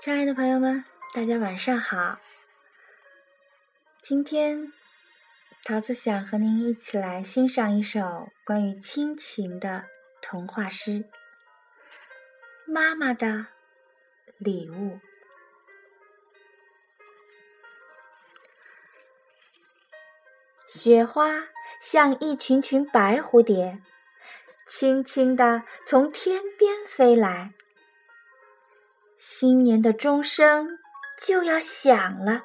亲爱的朋友们，大家晚上好。今天，桃子想和您一起来欣赏一首关于亲情的童话诗《妈妈的礼物》。雪花像一群群白蝴蝶，轻轻地从天边飞来。新年的钟声就要响了，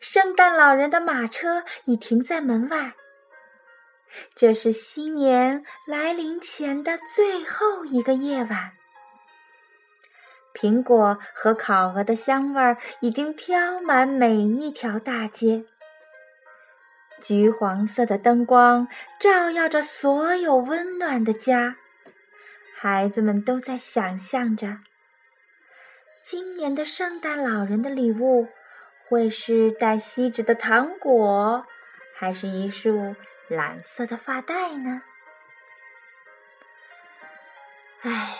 圣诞老人的马车已停在门外。这是新年来临前的最后一个夜晚，苹果和烤鹅的香味儿已经飘满每一条大街。橘黄色的灯光照耀着所有温暖的家，孩子们都在想象着。今年的圣诞老人的礼物会是带锡纸的糖果，还是一束蓝色的发带呢？唉，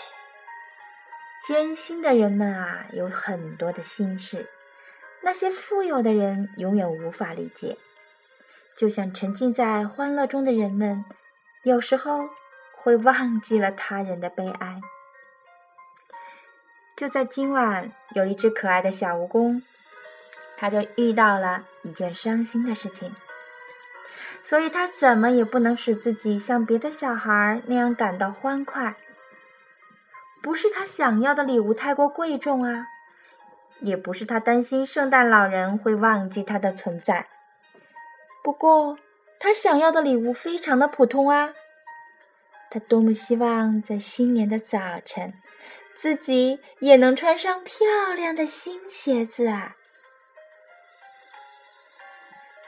艰辛的人们啊，有很多的心事，那些富有的人永远无法理解。就像沉浸在欢乐中的人们，有时候会忘记了他人的悲哀。就在今晚，有一只可爱的小蜈蚣，它就遇到了一件伤心的事情，所以它怎么也不能使自己像别的小孩那样感到欢快。不是他想要的礼物太过贵重啊，也不是他担心圣诞老人会忘记他的存在。不过，他想要的礼物非常的普通啊。他多么希望在新年的早晨。自己也能穿上漂亮的新鞋子啊！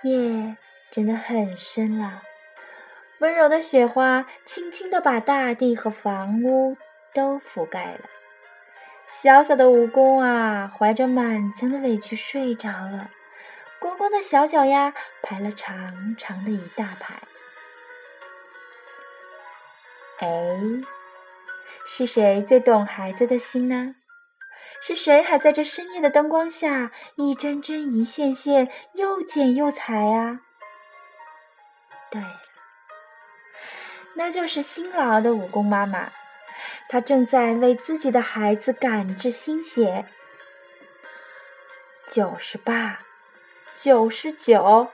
夜真的很深了，温柔的雪花轻轻地把大地和房屋都覆盖了。小小的蜈蚣啊，怀着满腔的委屈睡着了。光光的小脚丫排了长长的一大排。哎。是谁最懂孩子的心呢？是谁还在这深夜的灯光下一针针、一线线又剪又裁啊？对，那就是辛劳的蜈蚣妈妈，她正在为自己的孩子赶制新鞋。九十八，九十九，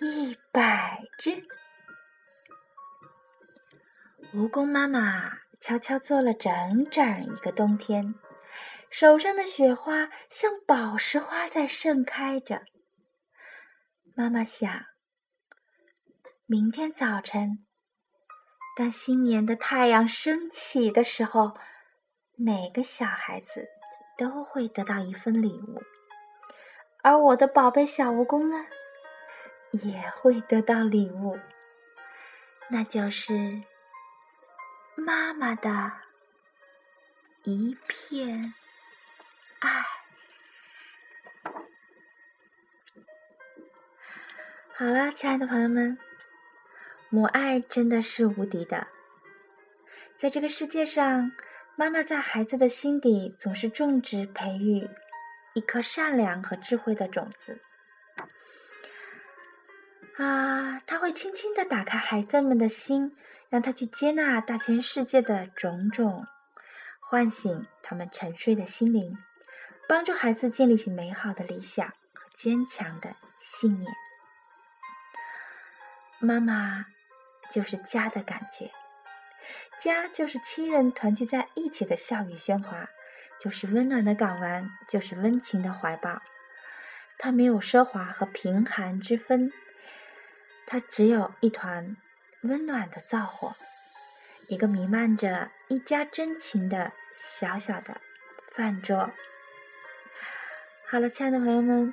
一百只，蜈蚣妈妈。悄悄做了整整一个冬天，手上的雪花像宝石花在盛开着。妈妈想，明天早晨，当新年的太阳升起的时候，每个小孩子都会得到一份礼物，而我的宝贝小蜈蚣呢，也会得到礼物，那就是。妈妈的一片爱。好了，亲爱的朋友们，母爱真的是无敌的。在这个世界上，妈妈在孩子的心底总是种植、培育一颗善良和智慧的种子。啊，他会轻轻的打开孩子们的心。让他去接纳大千世界的种种，唤醒他们沉睡的心灵，帮助孩子建立起美好的理想和坚强的信念。妈妈就是家的感觉，家就是亲人团聚在一起的笑语喧哗，就是温暖的港湾，就是温情的怀抱。它没有奢华和贫寒之分，它只有一团。温暖的灶火，一个弥漫着一家真情的小小的饭桌。好了，亲爱的朋友们，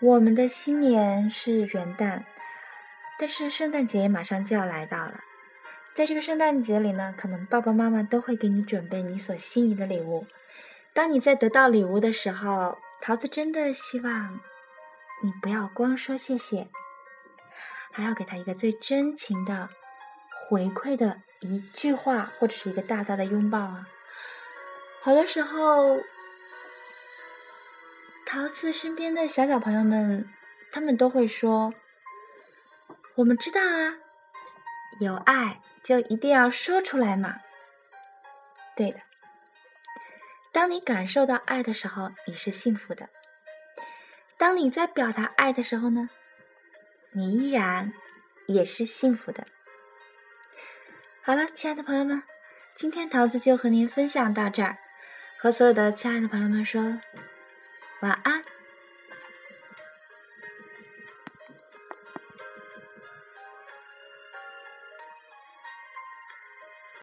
我们的新年是元旦，但是圣诞节马上就要来到了。在这个圣诞节里呢，可能爸爸妈妈都会给你准备你所心仪的礼物。当你在得到礼物的时候，桃子真的希望你不要光说谢谢。还要给他一个最真情的回馈的一句话，或者是一个大大的拥抱啊！好多时候，桃子身边的小小朋友们，他们都会说：“我们知道啊，有爱就一定要说出来嘛。”对的，当你感受到爱的时候，你是幸福的；当你在表达爱的时候呢，你依然也是幸福的。好了，亲爱的朋友们，今天桃子就和您分享到这儿，和所有的亲爱的朋友们说晚安。